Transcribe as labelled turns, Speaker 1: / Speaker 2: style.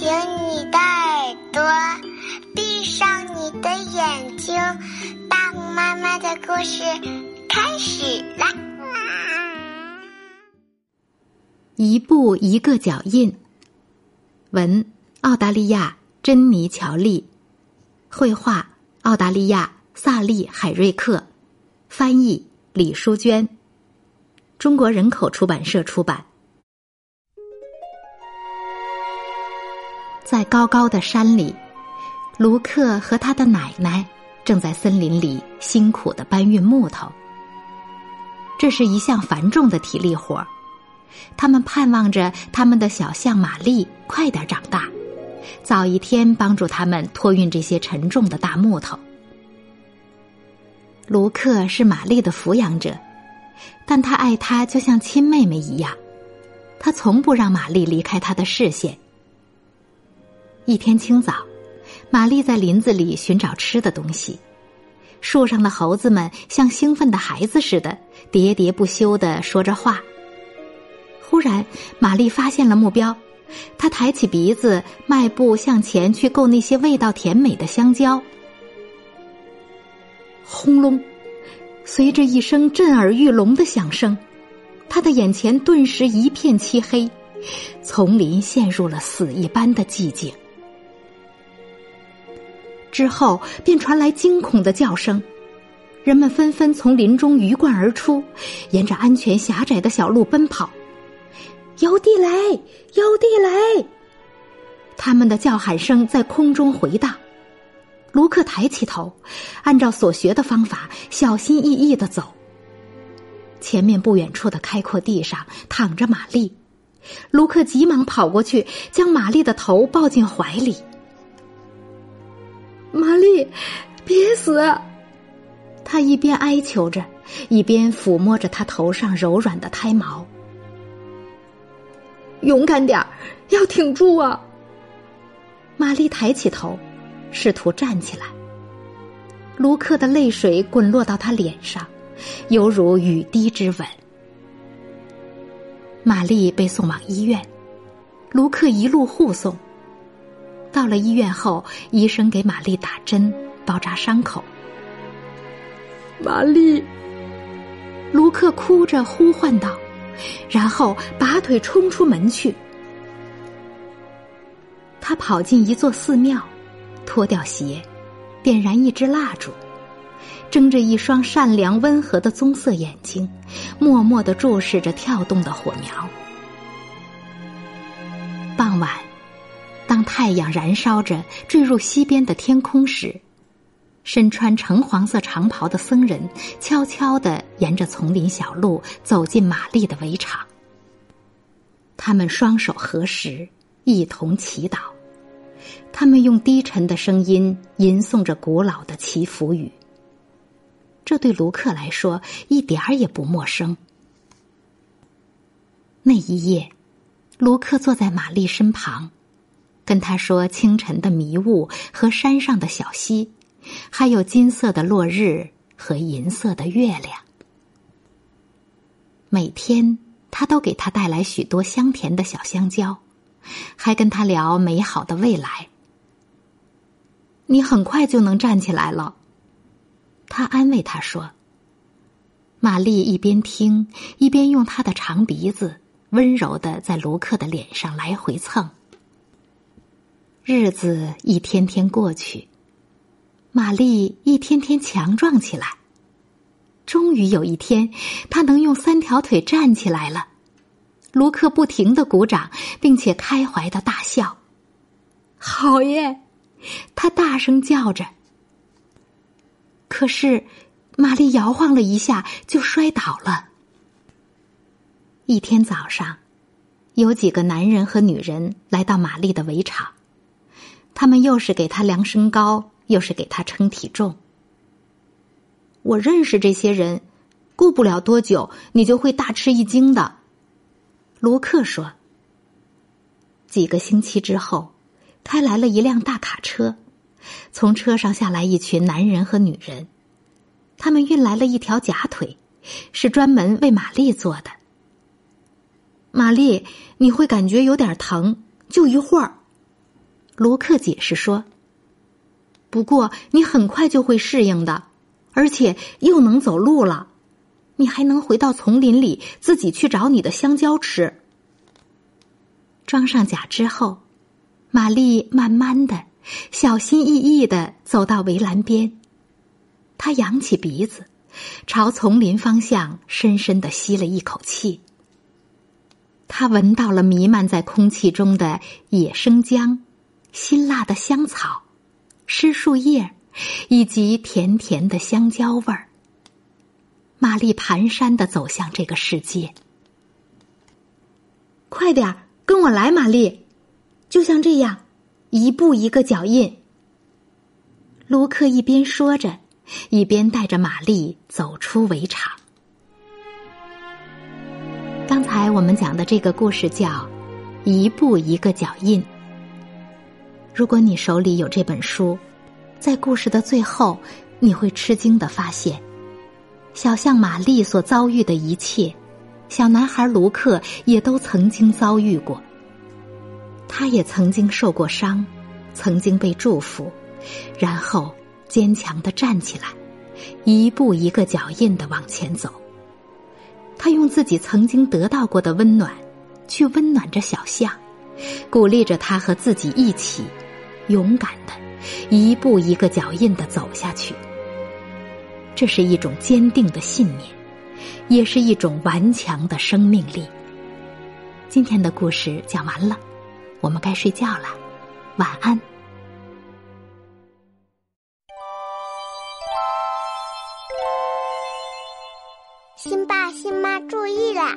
Speaker 1: 醒你的耳朵，闭上你的眼睛，大红妈妈的故事开始啦！
Speaker 2: 一步一个脚印。文：澳大利亚珍妮·乔利，绘画：澳大利亚萨利·海瑞克，翻译：李淑娟，中国人口出版社出版。在高高的山里，卢克和他的奶奶正在森林里辛苦的搬运木头。这是一项繁重的体力活儿。他们盼望着他们的小象玛丽快点长大，早一天帮助他们托运这些沉重的大木头。卢克是玛丽的抚养者，但他爱她就像亲妹妹一样，他从不让玛丽离开他的视线。一天清早，玛丽在林子里寻找吃的东西。树上的猴子们像兴奋的孩子似的，喋喋不休的说着话。忽然，玛丽发现了目标，她抬起鼻子，迈步向前去够那些味道甜美的香蕉。轰隆！随着一声震耳欲聋的响声，他的眼前顿时一片漆黑，丛林陷入了死一般的寂静。之后便传来惊恐的叫声，人们纷纷从林中鱼贯而出，沿着安全狭窄的小路奔跑。有地雷！有地雷！他们的叫喊声在空中回荡。卢克抬起头，按照所学的方法，小心翼翼的走。前面不远处的开阔地上躺着玛丽，卢克急忙跑过去，将玛丽的头抱进怀里。别死！他一边哀求着，一边抚摸着她头上柔软的胎毛。勇敢点儿，要挺住啊！玛丽抬起头，试图站起来。卢克的泪水滚落到他脸上，犹如雨滴之吻。玛丽被送往医院，卢克一路护送。到了医院后，医生给玛丽打针、包扎伤口。玛丽，卢克哭着呼唤道，然后拔腿冲出门去。他跑进一座寺庙，脱掉鞋，点燃一支蜡烛，睁着一双善良温和的棕色眼睛，默默的注视着跳动的火苗。傍晚。太阳燃烧着坠入西边的天空时，身穿橙黄色长袍的僧人悄悄地沿着丛林小路走进玛丽的围场。他们双手合十，一同祈祷。他们用低沉的声音吟诵着古老的祈福语。这对卢克来说一点儿也不陌生。那一夜，卢克坐在玛丽身旁。跟他说清晨的迷雾和山上的小溪，还有金色的落日和银色的月亮。每天他都给他带来许多香甜的小香蕉，还跟他聊美好的未来。你很快就能站起来了，他安慰他说。玛丽一边听一边用她的长鼻子温柔的在卢克的脸上来回蹭。日子一天天过去，玛丽一天天强壮起来。终于有一天，她能用三条腿站起来了。卢克不停的鼓掌，并且开怀的大笑。好耶！他大声叫着。可是，玛丽摇晃了一下就摔倒了。一天早上，有几个男人和女人来到玛丽的围场。他们又是给他量身高，又是给他称体重。我认识这些人，过不了多久，你就会大吃一惊的。卢克说。几个星期之后，开来了一辆大卡车，从车上下来一群男人和女人，他们运来了一条假腿，是专门为玛丽做的。玛丽，你会感觉有点疼，就一会儿。卢克解释说：“不过你很快就会适应的，而且又能走路了，你还能回到丛林里自己去找你的香蕉吃。”装上甲之后，玛丽慢慢的、小心翼翼的走到围栏边，她扬起鼻子，朝丛林方向深深的吸了一口气。他闻到了弥漫在空气中的野生姜、辛辣的香草、湿树叶，以及甜甜的香蕉味儿。玛丽蹒跚的走向这个世界。快点儿，跟我来，玛丽！就像这样，一步一个脚印。卢克一边说着，一边带着玛丽走出围场。刚才我们讲的这个故事叫《一步一个脚印》。如果你手里有这本书，在故事的最后，你会吃惊的发现，小象玛丽所遭遇的一切，小男孩卢克也都曾经遭遇过。他也曾经受过伤，曾经被祝福，然后坚强的站起来，一步一个脚印的往前走。他用自己曾经得到过的温暖，去温暖着小象，鼓励着他和自己一起，勇敢的，一步一个脚印的走下去。这是一种坚定的信念，也是一种顽强的生命力。今天的故事讲完了，我们该睡觉了，晚安。
Speaker 1: 新爸新妈注意啦！